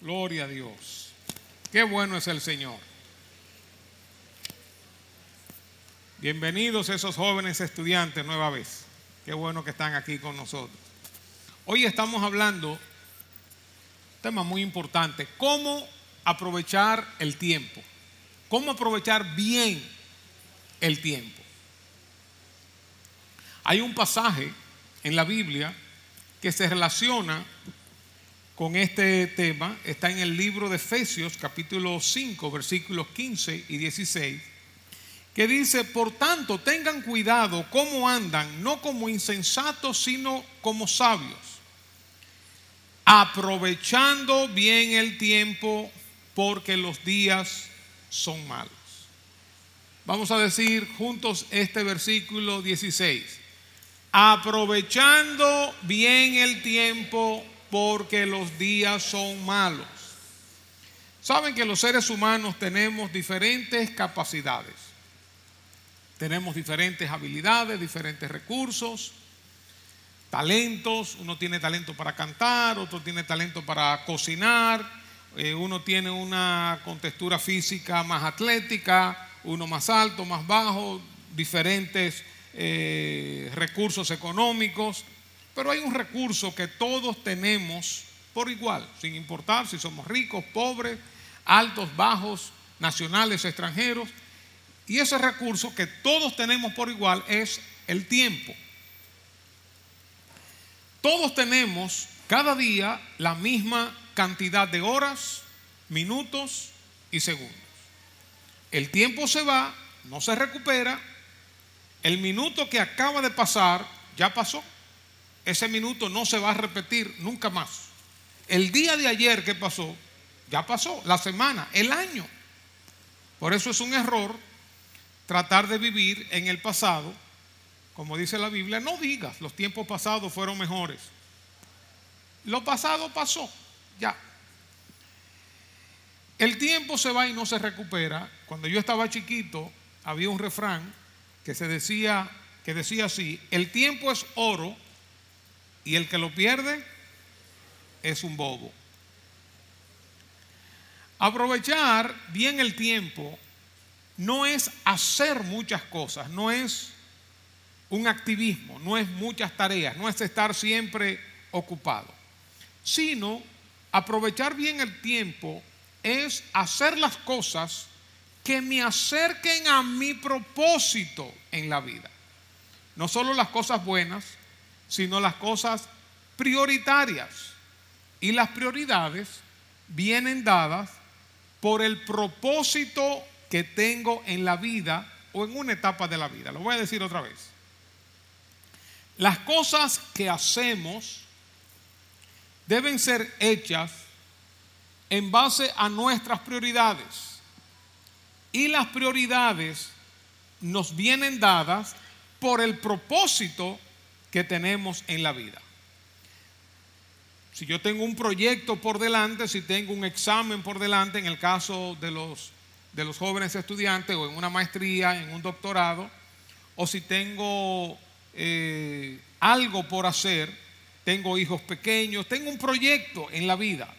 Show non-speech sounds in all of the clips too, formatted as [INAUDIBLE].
Gloria a Dios. Qué bueno es el Señor. Bienvenidos esos jóvenes estudiantes nueva vez. Qué bueno que están aquí con nosotros. Hoy estamos hablando, tema muy importante, cómo aprovechar el tiempo. Cómo aprovechar bien el tiempo. Hay un pasaje en la Biblia que se relaciona con este tema. Está en el libro de Efesios capítulo 5 versículos 15 y 16 que dice, por tanto, tengan cuidado cómo andan, no como insensatos, sino como sabios, aprovechando bien el tiempo porque los días son malos. Vamos a decir juntos este versículo 16. Aprovechando bien el tiempo porque los días son malos. Saben que los seres humanos tenemos diferentes capacidades. Tenemos diferentes habilidades, diferentes recursos, talentos. Uno tiene talento para cantar, otro tiene talento para cocinar, eh, uno tiene una contextura física más atlética, uno más alto, más bajo, diferentes eh, recursos económicos, pero hay un recurso que todos tenemos por igual, sin importar si somos ricos, pobres, altos, bajos, nacionales, extranjeros. Y ese recurso que todos tenemos por igual es el tiempo. Todos tenemos cada día la misma cantidad de horas, minutos y segundos. El tiempo se va, no se recupera. El minuto que acaba de pasar ya pasó. Ese minuto no se va a repetir nunca más. El día de ayer que pasó, ya pasó. La semana, el año. Por eso es un error tratar de vivir en el pasado. Como dice la Biblia, no digas, los tiempos pasados fueron mejores. Lo pasado pasó, ya. El tiempo se va y no se recupera. Cuando yo estaba chiquito, había un refrán que se decía, que decía así: el tiempo es oro y el que lo pierde es un bobo. Aprovechar bien el tiempo no es hacer muchas cosas, no es un activismo, no es muchas tareas, no es estar siempre ocupado, sino aprovechar bien el tiempo es hacer las cosas que me acerquen a mi propósito en la vida. No solo las cosas buenas, sino las cosas prioritarias. Y las prioridades vienen dadas por el propósito que tengo en la vida o en una etapa de la vida. Lo voy a decir otra vez. Las cosas que hacemos deben ser hechas en base a nuestras prioridades. Y las prioridades nos vienen dadas por el propósito que tenemos en la vida. Si yo tengo un proyecto por delante, si tengo un examen por delante, en el caso de los, de los jóvenes estudiantes, o en una maestría, en un doctorado, o si tengo eh, algo por hacer, tengo hijos pequeños, tengo un proyecto en la vida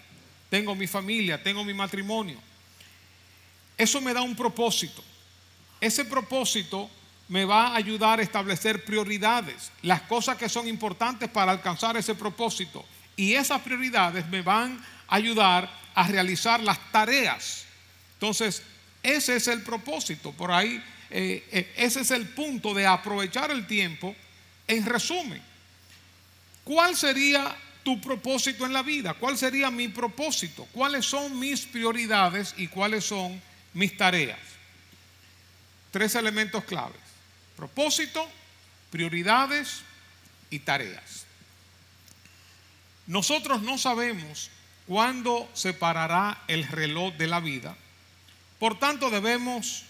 tengo mi familia, tengo mi matrimonio. Eso me da un propósito. Ese propósito me va a ayudar a establecer prioridades, las cosas que son importantes para alcanzar ese propósito. Y esas prioridades me van a ayudar a realizar las tareas. Entonces, ese es el propósito. Por ahí, eh, eh, ese es el punto de aprovechar el tiempo. En resumen, ¿cuál sería tu propósito en la vida? ¿Cuál sería mi propósito? ¿Cuáles son mis prioridades y cuáles son mis tareas? Tres elementos claves. Propósito, prioridades y tareas. Nosotros no sabemos cuándo se parará el reloj de la vida. Por tanto, debemos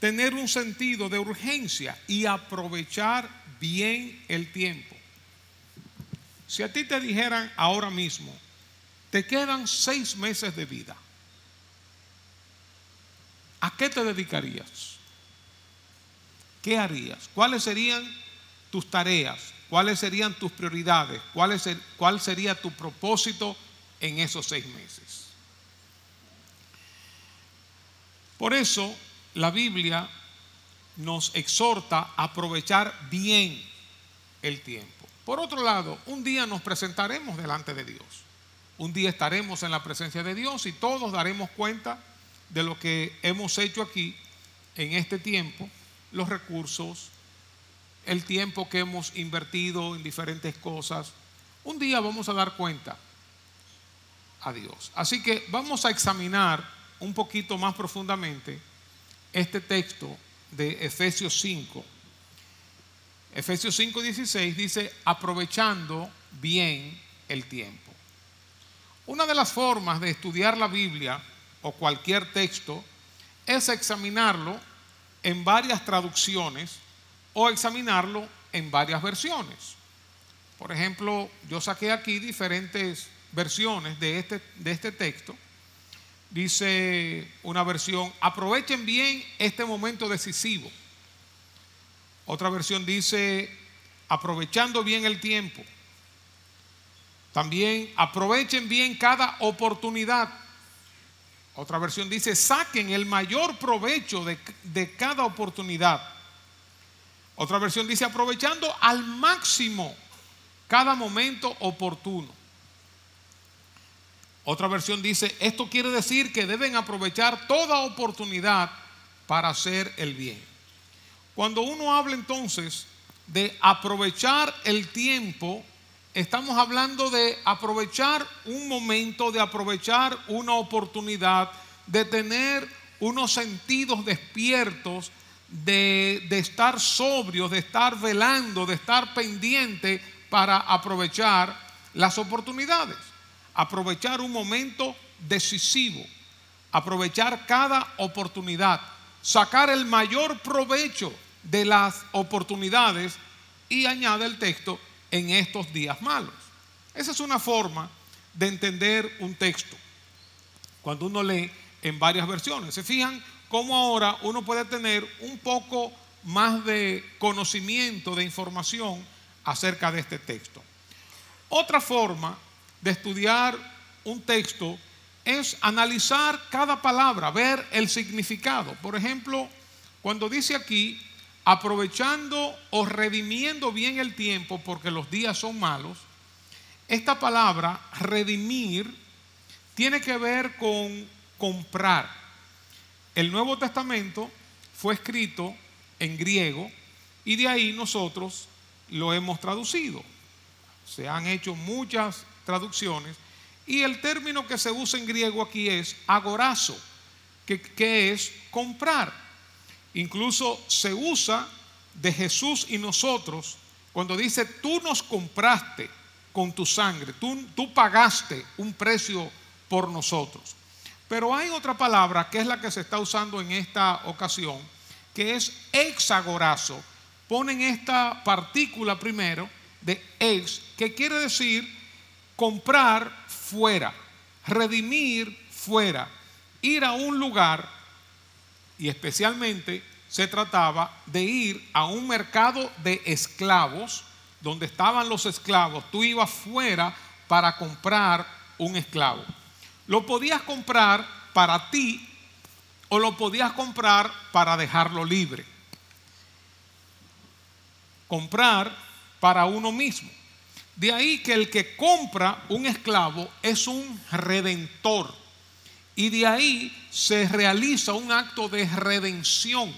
tener un sentido de urgencia y aprovechar bien el tiempo. Si a ti te dijeran ahora mismo, te quedan seis meses de vida, ¿a qué te dedicarías? ¿Qué harías? ¿Cuáles serían tus tareas? ¿Cuáles serían tus prioridades? ¿Cuál, sería tu propósito en esos seis meses. Por eso la Biblia nos exhorta a aprovechar bien el tiempo. Por otro lado, un día nos presentaremos delante de Dios. Un día estaremos en la presencia de Dios y todos daremos cuenta de lo que hemos hecho aquí en este tiempo, los recursos, el tiempo que hemos invertido en diferentes cosas. Un día vamos a dar cuenta a Dios. Así que vamos a examinar un poquito más profundamente este texto de Efesios 5. Efesios 5:16 dice, aprovechando bien el tiempo. Una de las formas de estudiar la Biblia o cualquier texto es examinarlo en varias traducciones o examinarlo en varias versiones. Por ejemplo, yo saqué aquí diferentes versiones de este, de este texto. Dice una versión, aprovechen bien este momento decisivo. Otra versión dice, aprovechando bien el tiempo. También aprovechen bien cada oportunidad. Otra versión dice, saquen el mayor provecho de, de, cada oportunidad. Otra versión dice, aprovechando al máximo cada momento oportuno. Otra versión dice, esto quiere decir que deben aprovechar toda oportunidad para hacer el bien. Cuando uno habla entonces de aprovechar el tiempo, Estamos hablando de aprovechar un momento, de aprovechar una oportunidad, de tener unos sentidos despiertos, de, de estar sobrios, de estar velando, de estar pendiente para aprovechar las oportunidades. Aprovechar un momento decisivo, aprovechar cada oportunidad, sacar el mayor provecho de las oportunidades y añade el texto en estos días malos. Esa es una forma de entender un texto. Cuando uno lee en varias versiones, se fijan cómo ahora uno puede tener un poco más de conocimiento, de información acerca de este texto. Otra forma de estudiar un texto es analizar cada palabra, ver el significado. Por ejemplo, cuando dice aquí, aprovechando o redimiendo bien el tiempo porque los días son malos, esta palabra redimir tiene que ver con comprar. El Nuevo Testamento fue escrito en griego y de ahí nosotros lo hemos traducido. Se han hecho muchas traducciones y el término que se usa en griego aquí es agorazo, que, que es comprar. Incluso se usa de Jesús y nosotros cuando dice, tú nos compraste con tu sangre, tú, tú pagaste un precio por nosotros. Pero hay otra palabra que es la que se está usando en esta ocasión, que es exagorazo. Ponen esta partícula primero de ex, que quiere decir comprar fuera, redimir fuera, ir a un lugar y especialmente se trataba de ir a un mercado de esclavos, donde estaban los esclavos. Tú ibas fuera para comprar un esclavo. Lo podías comprar para ti o lo podías comprar para dejarlo libre. Comprar para uno mismo. De ahí que el que compra un esclavo es un redentor. Y de ahí se realiza un acto de redención,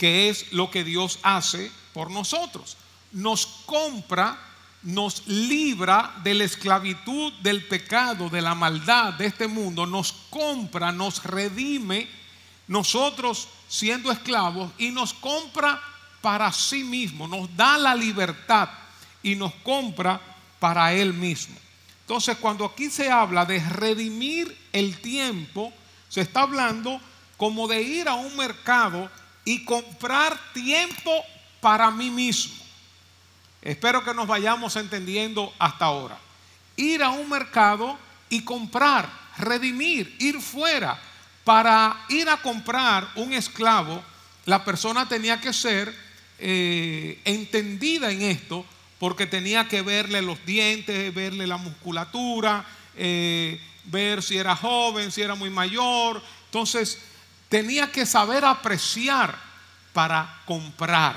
que es lo que Dios hace por nosotros. Nos compra, nos libra de la esclavitud, del pecado, de la maldad de este mundo, nos compra, nos redime, nosotros siendo esclavos, y nos compra para sí mismo, nos da la libertad y nos compra para Él mismo. Entonces, cuando aquí se habla de redimir el tiempo, se está hablando como de ir a un mercado y comprar tiempo para mí mismo. Espero que nos vayamos entendiendo hasta ahora. Ir a un mercado y comprar, redimir, ir fuera. Para ir a comprar un esclavo, la persona tenía que ser eh, entendida en esto porque tenía que verle los dientes, verle la musculatura, eh, ver si era joven, si era muy mayor. Entonces, tenía que saber apreciar para comprar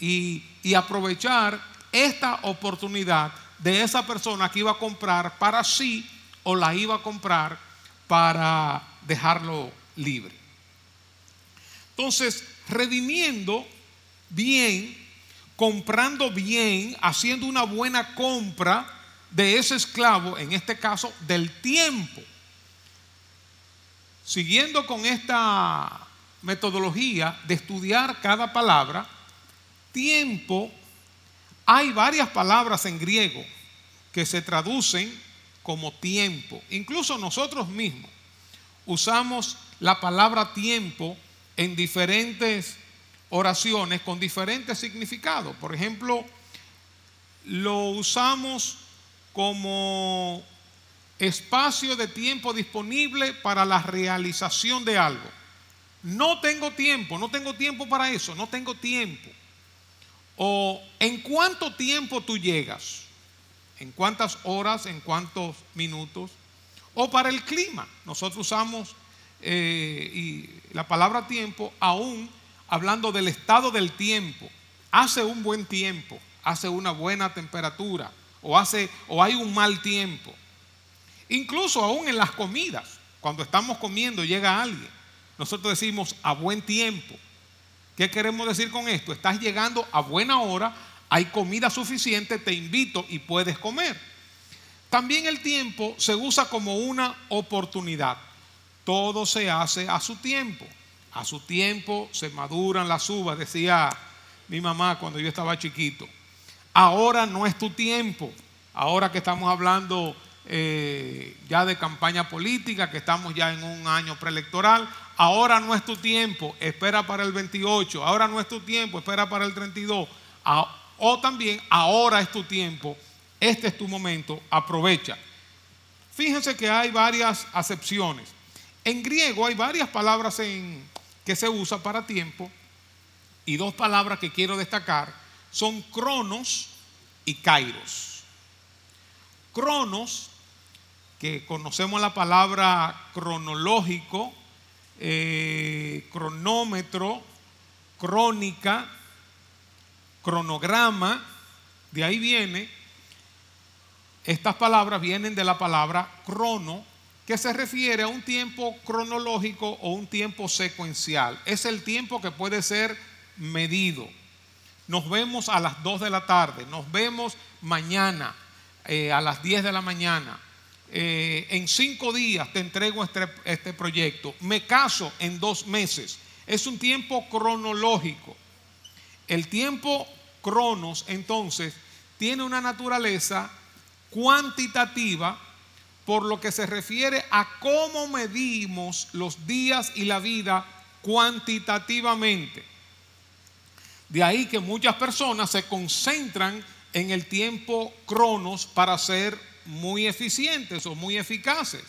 y, aprovechar esta oportunidad de esa persona que iba a comprar para sí o la iba a comprar para dejarlo libre. Entonces, redimiendo bien, comprando bien, haciendo una buena compra de ese esclavo, en este caso del tiempo. Siguiendo con esta metodología de estudiar cada palabra, tiempo, hay varias palabras en griego que se traducen como tiempo. Incluso nosotros mismos usamos la palabra tiempo en diferentes oraciones con diferentes significados. Por ejemplo, lo usamos como espacio de tiempo disponible para la realización de algo. No tengo tiempo, no tengo tiempo para eso, no tengo tiempo. O en cuánto tiempo tú llegas, en cuántas horas, en cuántos minutos. O para el clima, nosotros usamos eh, y la palabra tiempo aún hablando del estado del tiempo. Hace un buen tiempo, hace una buena temperatura o, hace, o hay un mal tiempo. Incluso aún en las comidas, cuando estamos comiendo llega alguien, nosotros decimos a buen tiempo. ¿Qué queremos decir con esto? Estás llegando a buena hora, hay comida suficiente, te invito y puedes comer. También el tiempo se usa como una oportunidad. Todo se hace a su tiempo. A su tiempo se maduran las uvas, decía mi mamá cuando yo estaba chiquito. Ahora no es tu tiempo. Ahora que estamos hablando eh, ya de campaña política, que estamos ya en un año preelectoral, ahora no es tu tiempo, espera para el 28. Ahora no es tu tiempo, espera para el 32. o también, ahora es tu tiempo, este es tu momento, aprovecha. Fíjense que hay varias acepciones. En griego hay varias palabras en, que se usa para tiempo. Y dos palabras que quiero destacar son cronos y kairos. Cronos, que conocemos la palabra cronológico, eh, cronómetro, crónica, cronograma, de ahí viene, estas palabras vienen de la palabra crono, que se refiere a un tiempo cronológico o un tiempo secuencial. Es el tiempo que puede ser medido. Nos vemos a las 2 de la tarde, nos vemos mañana eh, a las 10 de la mañana. Eh, en cinco días te entrego este, este proyecto. Me caso en dos meses. Es un tiempo cronológico. El tiempo cronos, entonces, tiene una naturaleza cuantitativa por lo que se refiere a cómo medimos los días y la vida cuantitativamente. De ahí que muchas personas se concentran en el tiempo cronos para ser muy eficientes o muy eficaces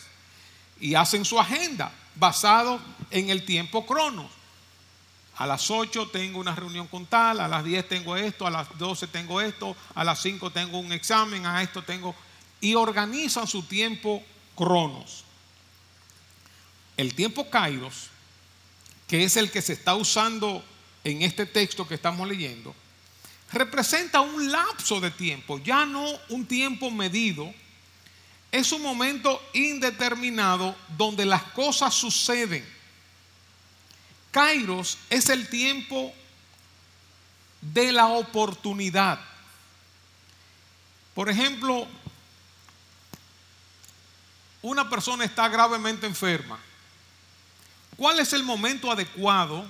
y hacen su agenda basado en el tiempo cronos. A las 8 tengo una reunión con tal, a las 10 tengo esto, a las 12 tengo esto, a las 5 tengo un examen, a esto tengo y organizan su tiempo cronos. El tiempo kairos, que es el que se está usando en este texto que estamos leyendo, representa un lapso de tiempo, ya no un tiempo medido, es un momento indeterminado donde las cosas suceden. Kairos es el tiempo de la oportunidad. Por ejemplo, una persona está gravemente enferma, ¿cuál es el momento adecuado,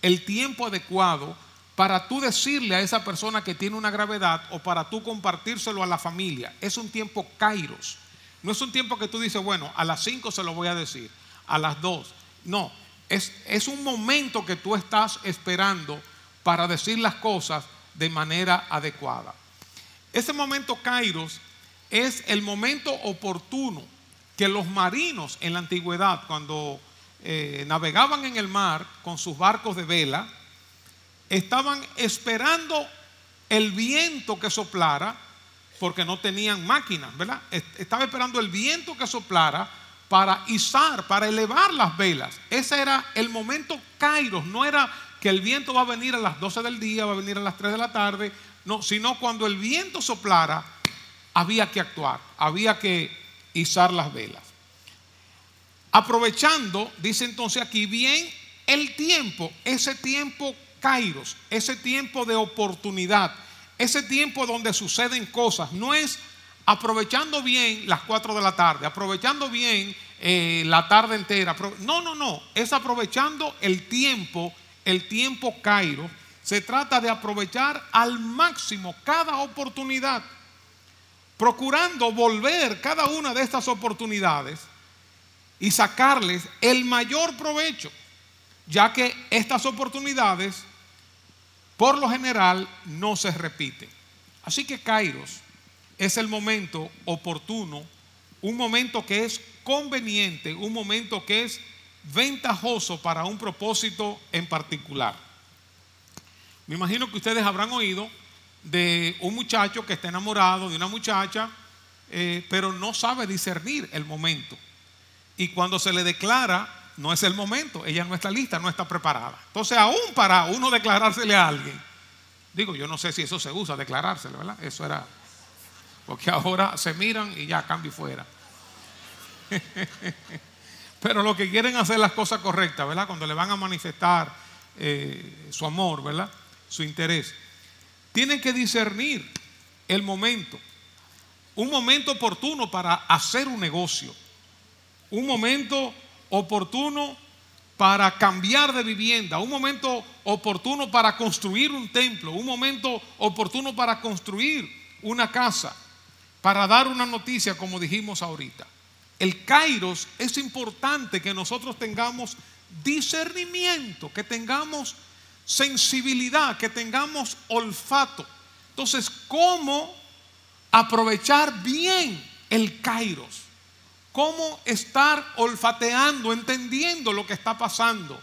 el tiempo adecuado para tú decirle a esa persona que tiene una gravedad o para tú compartírselo a la familia? Es un tiempo kairos. No es un tiempo que tú dices, bueno, a las 5 se lo voy a decir, a las 2. No, es, es un momento que tú estás esperando para decir las cosas de manera adecuada. Ese momento kairos es el momento oportuno que los marinos en la antigüedad, cuando eh, navegaban en el mar con sus barcos de vela, estaban esperando el viento que soplara porque no tenían máquinas, ¿verdad? Estaba esperando el viento que soplara para izar, para elevar las velas. Ese era el momento kairos, no era que el viento va a venir a las 12 del día, va a venir a las 3 de la tarde, no, sino cuando el viento soplara, había que actuar, había que izar las velas. Aprovechando, dice entonces aquí, bien el tiempo, ese tiempo kairos, ese tiempo de oportunidad, ese tiempo donde suceden cosas, no es aprovechando bien las 4 de la tarde, aprovechando bien eh, la tarde entera. No, no, no, es aprovechando el tiempo, el tiempo kairos. Se trata de aprovechar al máximo cada oportunidad, procurando volver cada una de estas oportunidades y sacarles el mayor provecho, ya que estas oportunidades por lo general no se repiten. Así que Kairos es el momento oportuno, un momento que es conveniente, un momento que es ventajoso para un propósito en particular. Me imagino que ustedes habrán oído de un muchacho que está enamorado de una muchacha, eh, pero no sabe discernir el momento. Y cuando se le declara, no es el momento, ella no está lista, no está preparada. Entonces, aún para uno declarársele a alguien, digo, yo no sé si eso se usa, declarársele, ¿verdad? Eso era, porque ahora se miran y ya cambio fuera. [LAUGHS] Pero lo que quieren hacer las cosas correctas, ¿verdad? Cuando le van a manifestar eh, su amor, ¿verdad? Su interés. Tienen que discernir el momento. Un momento oportuno para hacer un negocio. Un momento oportuno para cambiar de vivienda, un momento oportuno para construir un templo, un momento oportuno para construir una casa, para dar una noticia como dijimos ahorita. El kairos es importante que nosotros tengamos discernimiento, que tengamos sensibilidad, que tengamos olfato. Entonces, ¿cómo aprovechar bien el kairos? Cómo estar olfateando, entendiendo lo que está pasando,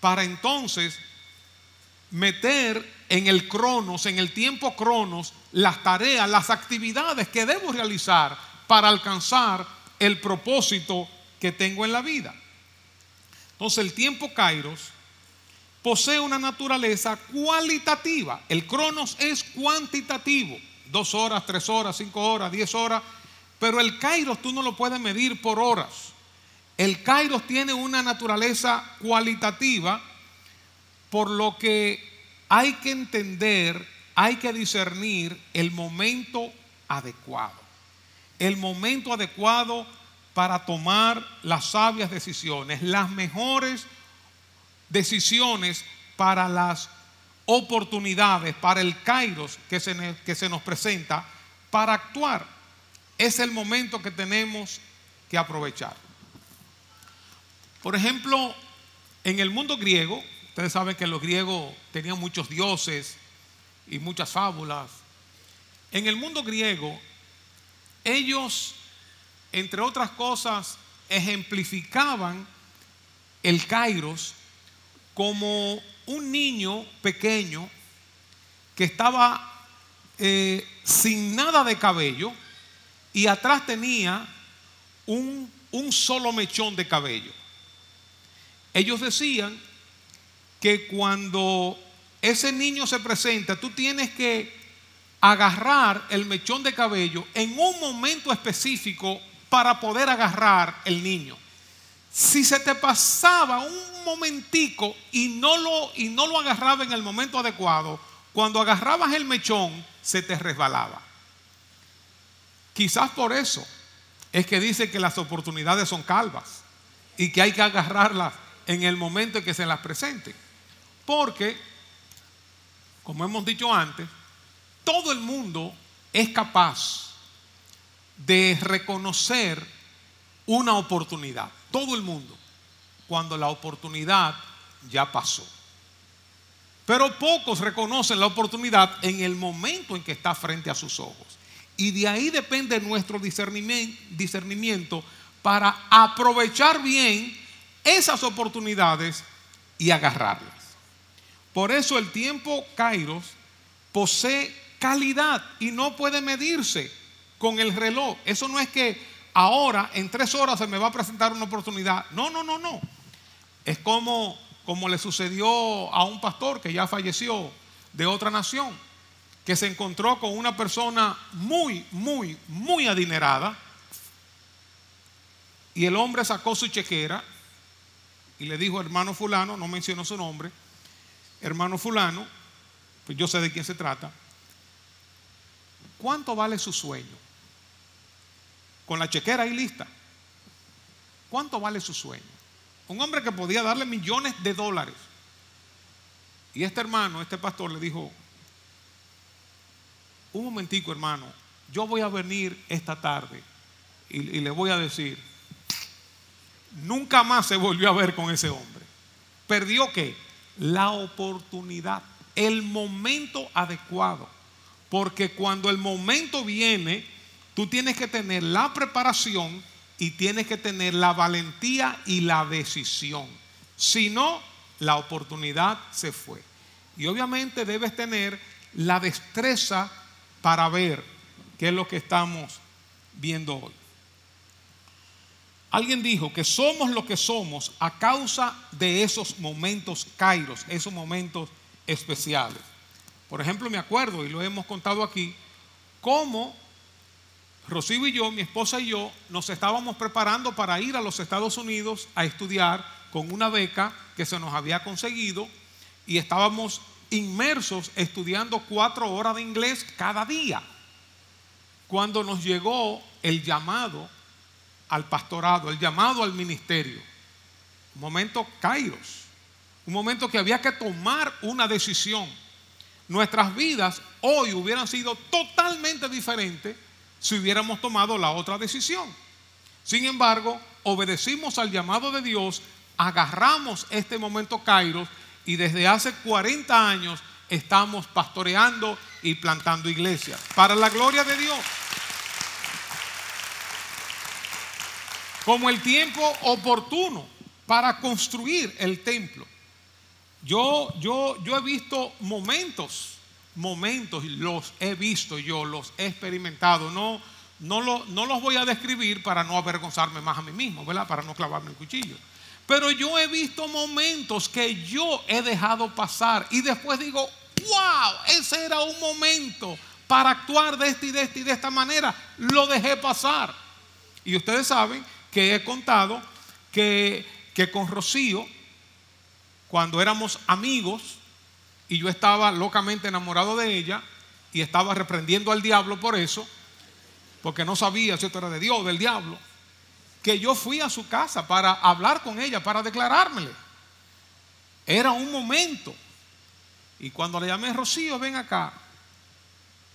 para entonces meter en el cronos, en el tiempo cronos, las tareas, las actividades que debo realizar para alcanzar el propósito que tengo en la vida. Entonces el tiempo kairos posee una naturaleza cualitativa. El cronos es cuantitativo. Dos horas, tres horas, cinco horas, diez horas pero el kairos tú no lo puedes medir por horas. El kairos tiene una naturaleza cualitativa, por lo que hay que entender, hay que discernir el momento adecuado. El momento adecuado para tomar las sabias decisiones, las mejores decisiones para las oportunidades, para el kairos que se, que se nos presenta, para actuar es el momento que tenemos que aprovechar. Por ejemplo, en el mundo griego, ustedes saben que los griegos tenían muchos dioses y muchas fábulas. En el mundo griego, ellos, entre otras cosas, ejemplificaban el Kairos como un niño pequeño que estaba eh, sin nada de cabello, y atrás tenía un, solo mechón de cabello. Ellos decían que cuando ese niño se presenta, tú tienes que agarrar el mechón de cabello en un momento específico para poder agarrar el niño. Si se te pasaba un momentico y no lo, y no lo agarraba en el momento adecuado, cuando agarrabas el mechón se te resbalaba. Quizás por eso es que dice que las oportunidades son calvas y que hay que agarrarlas en el momento en que se las presenten. Porque, como hemos dicho antes, todo el mundo es capaz de reconocer una oportunidad. Todo el mundo. Cuando la oportunidad ya pasó. Pero pocos reconocen la oportunidad en el momento en que está frente a sus ojos. Y de ahí depende nuestro discernimiento para aprovechar bien esas oportunidades y agarrarlas. Por eso el tiempo Kairos posee calidad y no puede medirse con el reloj. Eso no es que ahora en tres horas se me va a presentar una oportunidad. No, no, no, no. Es como, como le sucedió a un pastor que ya falleció de otra nación, que se encontró con una persona muy, muy, muy adinerada. Y el hombre sacó su chequera y le dijo, hermano fulano, no mencionó su nombre, hermano fulano, pues yo sé de quién se trata, ¿cuánto vale su sueño? Con la chequera ahí lista. ¿Cuánto vale su sueño? Un hombre que podía darle millones de dólares. Y este hermano, este pastor le dijo, un momentico hermano, yo voy a venir esta tarde y, y le voy a decir, nunca más se volvió a ver con ese hombre. ¿Perdió qué? La oportunidad, el momento adecuado. Porque cuando el momento viene, tú tienes que tener la preparación y tienes que tener la valentía y la decisión. Si no, la oportunidad se fue. Y obviamente debes tener la destreza para ver qué es lo que estamos viendo hoy. Alguien dijo que somos lo que somos a causa de esos momentos kairos, esos momentos especiales. Por ejemplo, me acuerdo, y lo hemos contado aquí, cómo Rocío y yo, mi esposa y yo, nos estábamos preparando para ir a los Estados Unidos a estudiar con una beca que se nos había conseguido y estábamos inmersos estudiando cuatro horas de inglés cada día. Cuando nos llegó el llamado al pastorado, el llamado al ministerio. Un momento kairos, un momento que había que tomar una decisión. Nuestras vidas hoy hubieran sido totalmente diferentes si hubiéramos tomado la otra decisión. Sin embargo, obedecimos al llamado de Dios, agarramos este momento kairos y desde hace 40 años estamos pastoreando y plantando iglesias para la gloria de Dios. como el tiempo oportuno para construir el templo. Yo, yo, yo he visto momentos, momentos, los he visto yo, los he experimentado. No, no, lo, no los voy a describir para no avergonzarme más a mí mismo, ¿verdad? Para no clavarme el cuchillo. Pero yo he visto momentos que yo he dejado pasar y después digo, wow, ese era un momento para actuar de esta y de esta y de esta manera. Lo dejé pasar. Y ustedes saben que he contado que, que con Rocío, cuando éramos amigos y yo estaba locamente enamorado de ella y estaba reprendiendo al diablo por eso, porque no sabía si esto era de Dios o del diablo, que yo fui a su casa para hablar con ella, para declarármele. Era un momento. Y cuando le llamé Rocío, ven acá.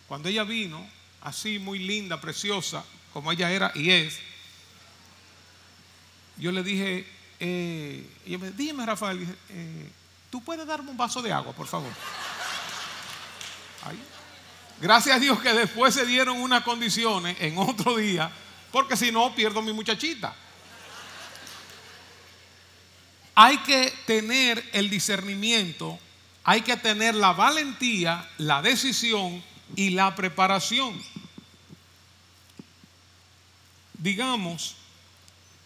Cuando ella vino, así muy linda, preciosa, como ella era y es, yo le dije, eh, ella me dime Rafael, eh, ¿tú puedes darme un vaso de agua, por favor? Gracias a Dios que después se dieron unas condiciones en otro día, porque si no pierdo mi muchachita. Hay que tener el discernimiento, hay que tener la valentía, la decisión y la preparación. Digamos,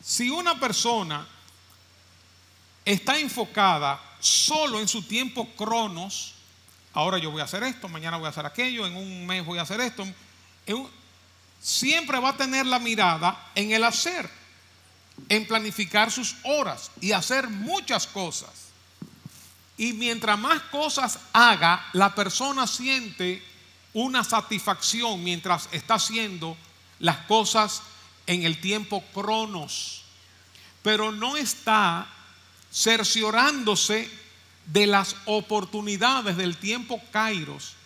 si una persona está enfocada solo en su tiempo cronos, ahora yo voy a hacer esto, mañana voy a hacer aquello, en un mes voy a hacer esto, siempre va a tener la mirada en el hacer, en planificar sus horas y hacer muchas cosas. Y mientras más cosas haga, la persona siente una satisfacción mientras está haciendo las cosas en el tiempo cronos, pero no está cerciorándose de las oportunidades del tiempo kairos,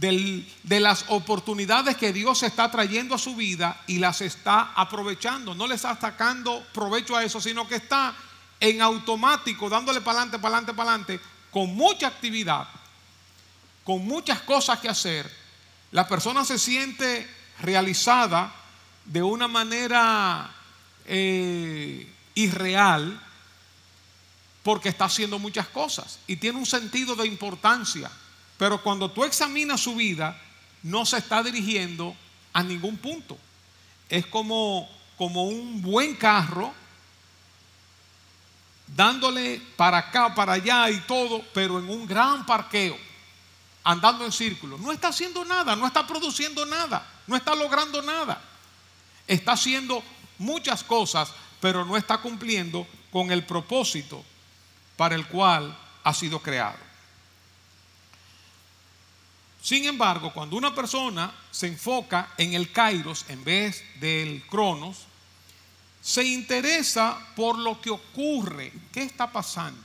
de las oportunidades que Dios está trayendo a su vida y las está aprovechando. No le está sacando provecho a eso, sino que está en automático, dándole para adelante, para adelante, para adelante, con mucha actividad, con muchas cosas que hacer. La persona se siente realizada de una manera eh, irreal porque está haciendo muchas cosas y tiene un sentido de importancia. Pero cuando tú examinas su vida, no se está dirigiendo a ningún punto. Es como, como un buen carro dándole para acá, para allá y todo, pero en un gran parqueo, andando en círculo. No está haciendo nada, no está produciendo nada, no está logrando nada. Está haciendo muchas cosas, pero no está cumpliendo con el propósito para el cual ha sido creado. Sin embargo, cuando una persona se enfoca en el kairos en vez del cronos, se interesa por lo que ocurre, qué está pasando.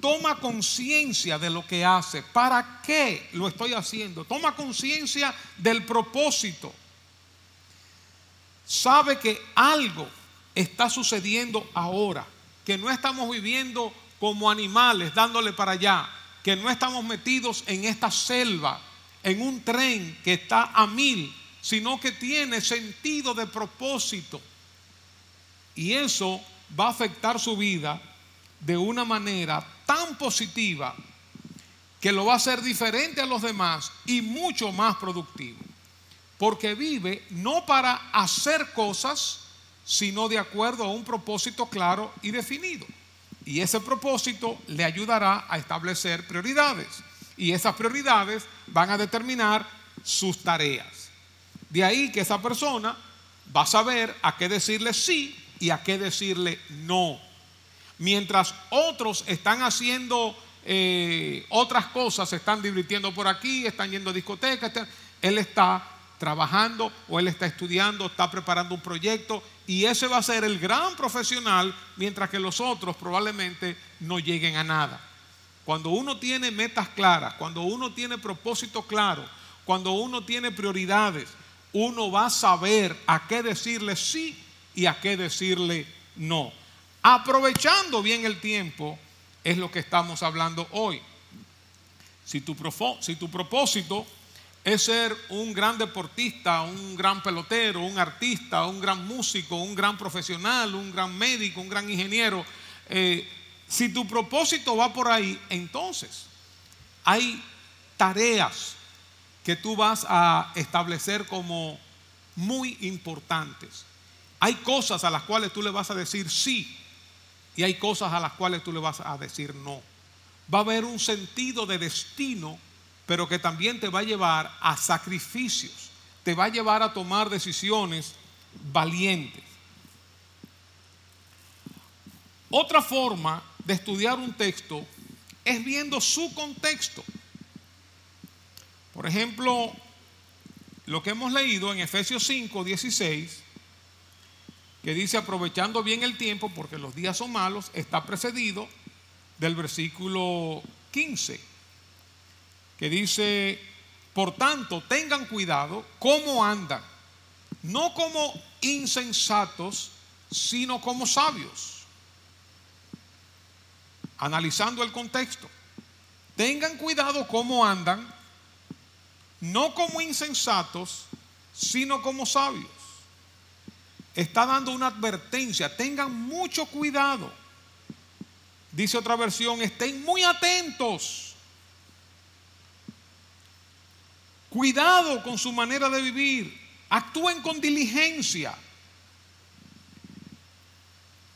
Toma conciencia de lo que hace, para qué lo estoy haciendo. Toma conciencia del propósito. Sabe que algo está sucediendo ahora, que no estamos viviendo como animales dándole para allá, que no estamos metidos en esta selva en un tren que está a mil, sino que tiene sentido de propósito. Y eso va a afectar su vida de una manera tan positiva que lo va a hacer diferente a los demás y mucho más productivo. Porque vive no para hacer cosas, sino de acuerdo a un propósito claro y definido. Y ese propósito le ayudará a establecer prioridades y esas prioridades van a determinar sus tareas. De ahí que esa persona va a saber a qué decirle sí y a qué decirle no. Mientras otros están haciendo eh, otras cosas, se están divirtiendo por aquí, están yendo a discotecas, él está trabajando o él está estudiando, está preparando un proyecto y ese va a ser el gran profesional, mientras que los otros probablemente no lleguen a nada. Cuando uno tiene metas claras, cuando uno tiene propósito claro, cuando uno tiene prioridades, uno va a saber a qué decirle sí y a qué decirle no. Aprovechando bien el tiempo es lo que estamos hablando hoy. Si tu, si tu propósito es ser un gran deportista, un gran pelotero, un artista, un gran músico, un gran profesional, un gran médico, un gran ingeniero, eh, si tu propósito va por ahí, entonces hay tareas que tú vas a establecer como muy importantes. Hay cosas a las cuales tú le vas a decir sí y hay cosas a las cuales tú le vas a decir no. Va a haber un sentido de destino, pero que también te va a llevar a sacrificios, te va a llevar a tomar decisiones valientes. Otra forma de estudiar un texto es viendo su contexto. Por ejemplo, lo que hemos leído en Efesios 5, 16, que dice aprovechando bien el tiempo porque los días son malos, está precedido del versículo 15, que dice, por tanto, tengan cuidado cómo andan, no como insensatos, sino como sabios analizando el contexto. Tengan cuidado cómo andan, no como insensatos, sino como sabios. Está dando una advertencia, tengan mucho cuidado. Dice otra versión, estén muy atentos. Cuidado con su manera de vivir. Actúen con diligencia.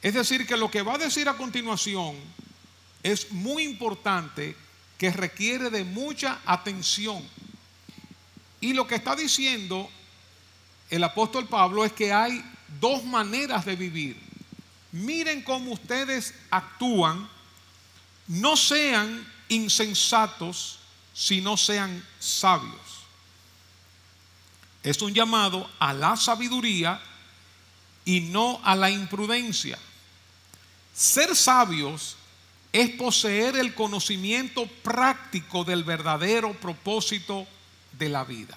Es decir, que lo que va a decir a continuación es muy importante que requiere de mucha atención. Y lo que está diciendo el apóstol Pablo es que hay dos maneras de vivir. Miren cómo ustedes actúan, no sean insensatos, sino sean sabios. Es un llamado a la sabiduría y no a la imprudencia. Ser sabios es poseer el conocimiento práctico del verdadero propósito de la vida.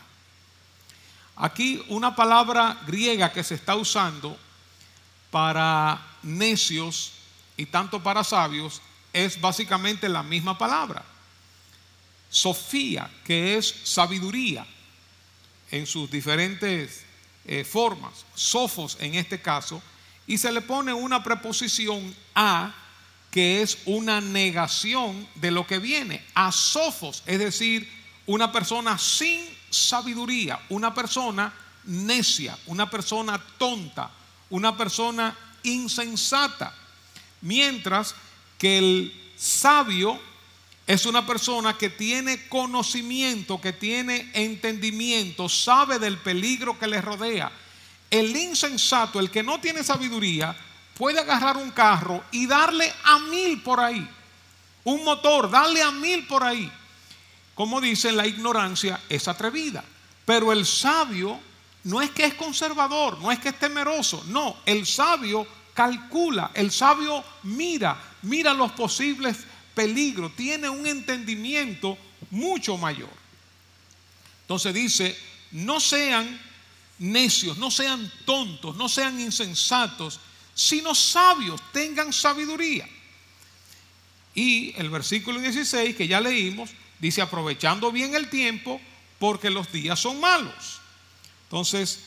Aquí una palabra griega que se está usando para necios y tanto para sabios es básicamente la misma palabra. Sofía, que es sabiduría en sus diferentes eh, formas. Sofos en este caso. Y se le pone una preposición a que es una negación de lo que viene. A sofos, es decir, una persona sin sabiduría. Una persona necia, una persona tonta, una persona insensata. Mientras que el sabio es una persona que tiene conocimiento, que tiene entendimiento, sabe del peligro que le rodea. El insensato, el que no tiene sabiduría, puede agarrar un carro y darle a mil por ahí. Un motor, darle a mil por ahí. Como dicen, la ignorancia es atrevida. Pero el sabio no es que es conservador, no es que es temeroso. No, el sabio calcula, el sabio mira, mira los posibles peligro, tiene un entendimiento mucho mayor. Entonces dice, no sean necios, no sean tontos, no sean insensatos, sino sabios, tengan sabiduría. Y el versículo 16 que ya leímos, dice, aprovechando bien el tiempo, porque los días son malos. Entonces,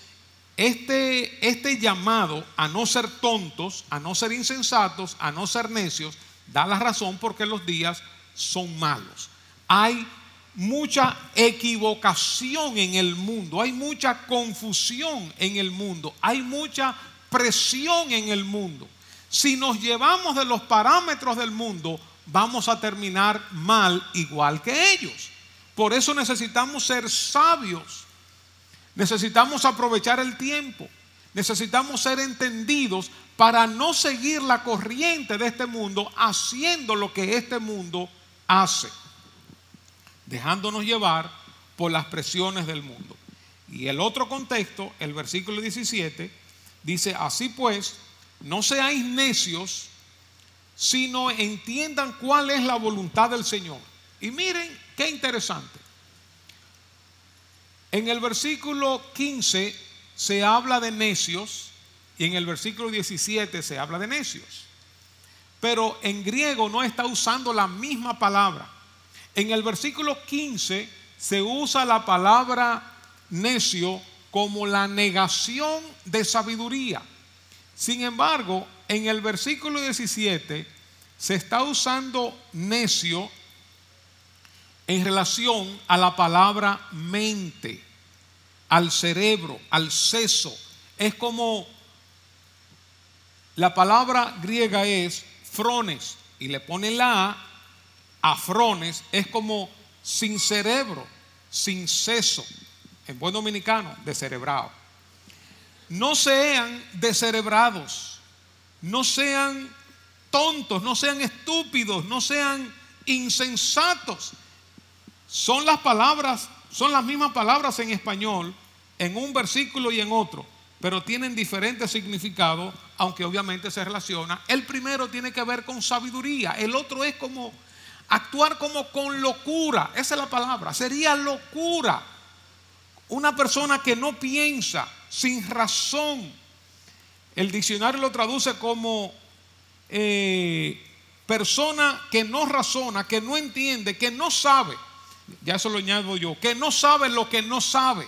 este, este llamado a no ser tontos, a no ser insensatos, a no ser necios, da la razón porque los días son malos. Hay mucha equivocación en el mundo, hay mucha confusión en el mundo, hay mucha presión en el mundo. Si nos llevamos de los parámetros del mundo, vamos a terminar mal igual que ellos. Por eso necesitamos ser sabios, necesitamos aprovechar el tiempo, necesitamos ser entendidos para no seguir la corriente de este mundo haciendo lo que este mundo hace, dejándonos llevar por las presiones del mundo. Y el otro contexto, el versículo 17, dice, así pues, no seáis necios, sino entiendan cuál es la voluntad del Señor. Y miren qué interesante. En el versículo 15 se habla de necios y en el versículo 17 se habla de necios. Pero en griego no está usando la misma palabra. En el versículo 15 se usa la palabra necio como la negación de sabiduría. Sin embargo, en el versículo 17 se está usando necio en relación a la palabra mente, al cerebro, al seso. Es como la palabra griega es frones y le ponen la A a frones, es como sin cerebro, sin seso, en buen dominicano, descerebrado. No sean descerebrados, no sean tontos, no sean estúpidos, no sean insensatos. Son las palabras, son las mismas palabras en español en un versículo y en otro pero tienen diferentes significados, aunque obviamente se relaciona. El primero tiene que ver con sabiduría, el otro es como actuar como con locura, esa es la palabra, sería locura. Una persona que no piensa sin razón. El diccionario lo traduce como eh, persona que no razona, que no entiende, que no sabe. Ya eso lo añado yo, que no sabe lo que no sabe,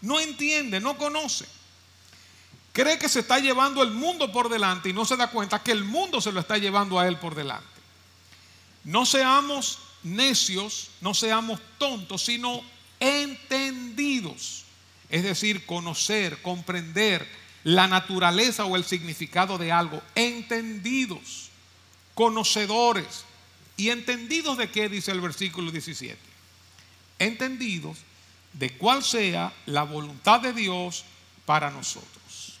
no entiende, no conoce cree que se está llevando el mundo por delante y no se da cuenta que el mundo se lo está llevando a él por delante. No seamos necios, no seamos tontos, sino entendidos. Es decir, conocer, comprender la naturaleza o el significado de algo. Entendidos, conocedores. ¿Y entendidos de qué dice el versículo 17? Entendidos de cuál sea la voluntad de Dios para nosotros.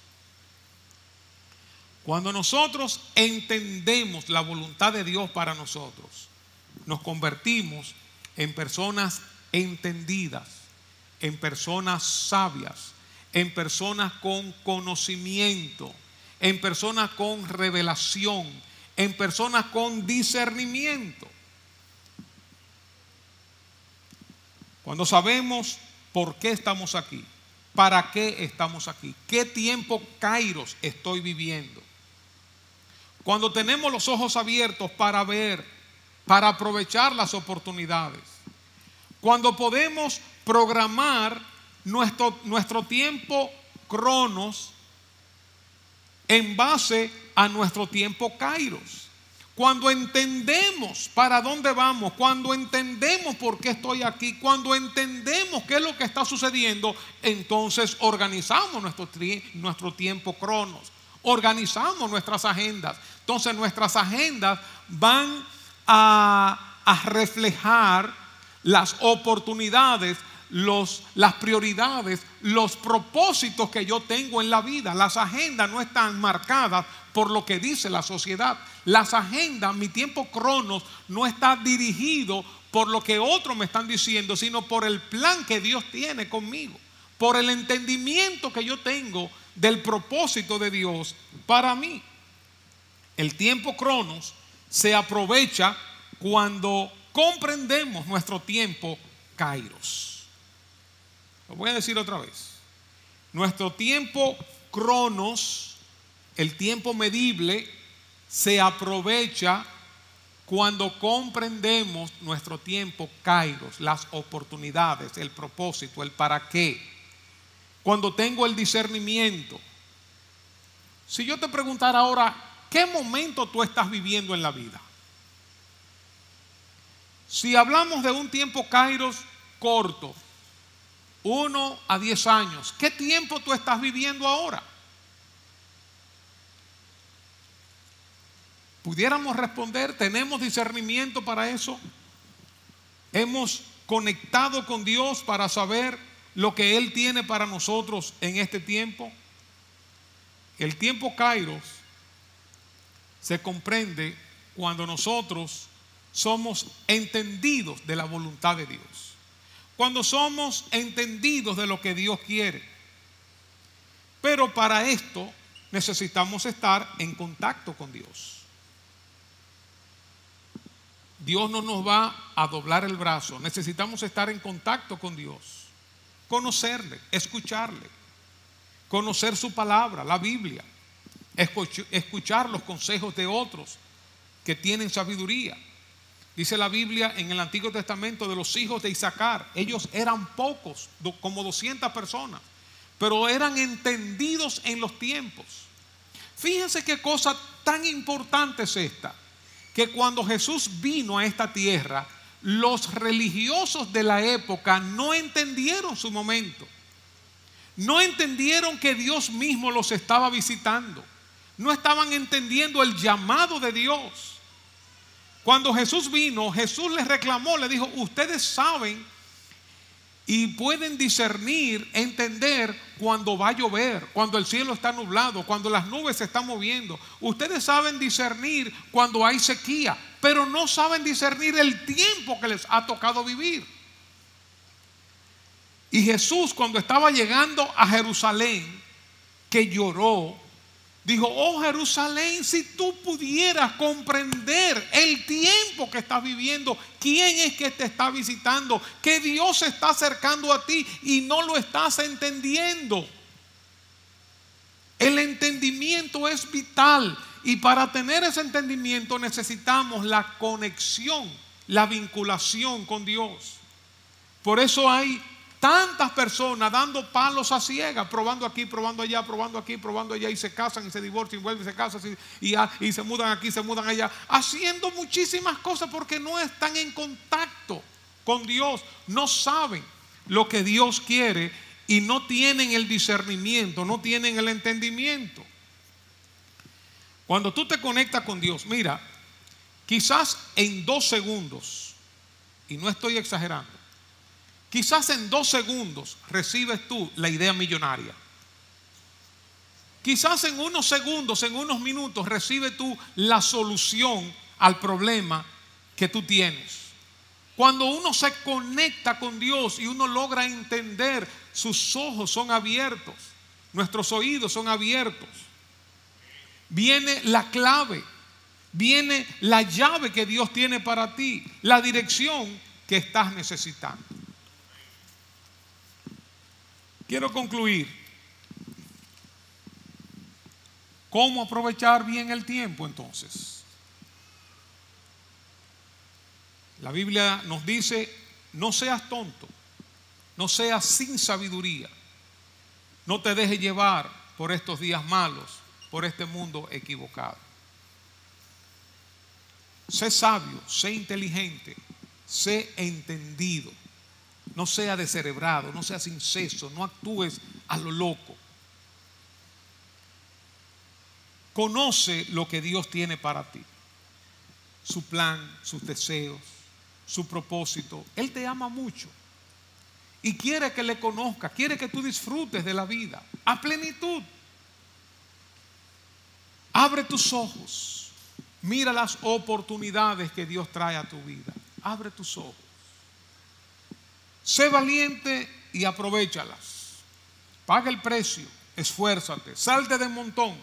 Cuando nosotros entendemos la voluntad de Dios para nosotros, nos convertimos en personas entendidas, en personas sabias, en personas con conocimiento, en personas con revelación, en personas con discernimiento. Cuando sabemos por qué estamos aquí, para qué estamos aquí, qué tiempo Kairos estoy viviendo, cuando tenemos los ojos abiertos para ver, para aprovechar las oportunidades. Cuando podemos programar nuestro, nuestro tiempo cronos en base a nuestro tiempo kairos. cuando entendemos para dónde vamos, cuando entendemos por qué estoy aquí, cuando entendemos qué es lo que está sucediendo, entonces organizamos nuestro, nuestro tiempo cronos, organizamos nuestras agendas. Entonces nuestras agendas van a, a reflejar las oportunidades los, las prioridades, los propósitos que yo tengo en la vida. Las agendas no están marcadas por lo que dice la sociedad. Las agendas, mi tiempo cronos, no está dirigido por lo que otros me están diciendo, sino por el plan que Dios tiene conmigo, por el entendimiento que yo tengo del propósito de Dios para mí. El tiempo cronos se aprovecha cuando comprendemos nuestro tiempo kairos. Lo voy a decir otra vez. Nuestro tiempo cronos, el tiempo medible, se aprovecha cuando comprendemos nuestro tiempo kairos, las oportunidades, el propósito, el para qué. Cuando tengo el discernimiento. Si yo te preguntara ahora, ¿qué momento tú estás viviendo en la vida? Si hablamos de un tiempo kairos corto, uno a diez años. ¿Qué tiempo tú estás viviendo ahora? Pudiéramos responder, ¿tenemos discernimiento para eso? ¿Hemos conectado con Dios para saber lo que Él tiene para nosotros en este tiempo? El tiempo Kairos se comprende cuando nosotros somos entendidos de la voluntad de Dios cuando somos entendidos de lo que Dios quiere. Pero para esto necesitamos estar en contacto con Dios. Dios no nos va a doblar el brazo. Necesitamos estar en contacto con Dios. Conocerle, escucharle. Conocer su palabra, la Biblia. Escuchar los consejos de otros que tienen sabiduría. Dice la Biblia en el Antiguo Testamento de los hijos de Isaacar. Ellos eran pocos, como 200 personas, pero eran entendidos en los tiempos. Fíjense qué cosa tan importante es esta, que cuando Jesús vino a esta tierra, los religiosos de la época no entendieron su momento. No entendieron que Dios mismo los estaba visitando. No estaban entendiendo el llamado de Dios. Cuando Jesús vino, Jesús les reclamó, le dijo, ustedes saben y pueden discernir, entender cuando va a llover, cuando el cielo está nublado, cuando las nubes se están moviendo. Ustedes saben discernir cuando hay sequía, pero no saben discernir el tiempo que les ha tocado vivir. Y Jesús cuando estaba llegando a Jerusalén, que lloró, Dijo, oh Jerusalén, si tú pudieras comprender el tiempo que estás viviendo, quién es que te está visitando, que Dios se está acercando a ti y no lo estás entendiendo. El entendimiento es vital y para tener ese entendimiento necesitamos la conexión, la vinculación con Dios. Por eso hay Tantas personas dando palos a ciegas, probando aquí, probando allá, probando aquí, probando allá, y se casan y se divorcian, vuelven y se casan y, y se mudan aquí, se mudan allá, haciendo muchísimas cosas porque no están en contacto con Dios, no saben lo que Dios quiere y no tienen el discernimiento, no tienen el entendimiento. Cuando tú te conectas con Dios, mira, quizás en dos segundos, y no estoy exagerando, Quizás en dos segundos recibes tú la idea millonaria. Quizás en unos segundos, en unos minutos, recibes tú la solución al problema que tú tienes. Cuando uno se conecta con Dios y uno logra entender, sus ojos son abiertos, nuestros oídos son abiertos. Viene la clave, viene la llave que Dios tiene para ti, la dirección que estás necesitando. Quiero concluir. ¿Cómo aprovechar bien el tiempo entonces? La Biblia nos dice, no seas tonto, no seas sin sabiduría, no te dejes llevar por estos días malos, por este mundo equivocado. sé sabio, sé inteligente, sé entendido. No sea descerebrado, no seas inceso, no actúes a lo loco. Conoce lo que Dios tiene para ti. Su plan, sus deseos, su propósito. Él te ama mucho. Y quiere que le conozca, quiere que tú disfrutes de la vida a plenitud. Abre tus ojos. Mira las oportunidades que Dios trae a tu vida. Abre tus ojos. Sé valiente y aprovechalas. Paga el precio. Esfuérzate. Salte del montón.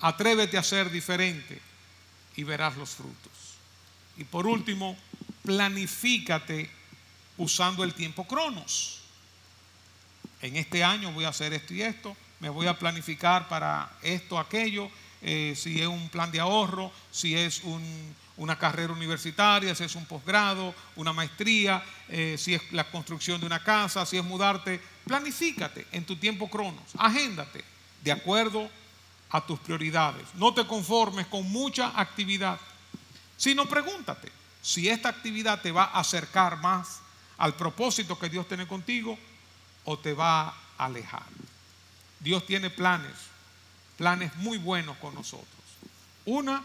Atrévete a ser diferente y verás los frutos. Y por último, planifícate usando el tiempo cronos. En este año voy a hacer esto y esto, me voy a planificar para esto, aquello, eh, si es un plan de ahorro, si es una carrera universitaria, si es un posgrado, una maestría, eh, si es la construcción de una casa, si es mudarte. Planifícate en tu tiempo cronos, agéndate de acuerdo a tus prioridades. No te conformes con mucha actividad, sino pregúntate si esta actividad te va a acercar más al propósito que Dios tiene contigo o te va a alejar. Dios tiene planes, planes muy buenos con nosotros. Una,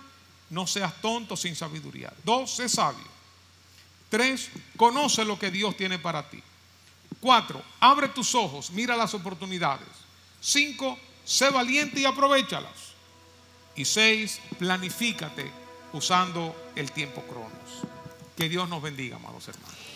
no seas tonto sin sabiduría. Dos, sé sabio. Tres, conoce lo que Dios tiene para ti. Cuatro, abre tus ojos, mira las oportunidades. Cinco, sé valiente y aprovechalas. Y seis, planifícate usando el tiempo cronos. Que Dios nos bendiga, amados hermanos.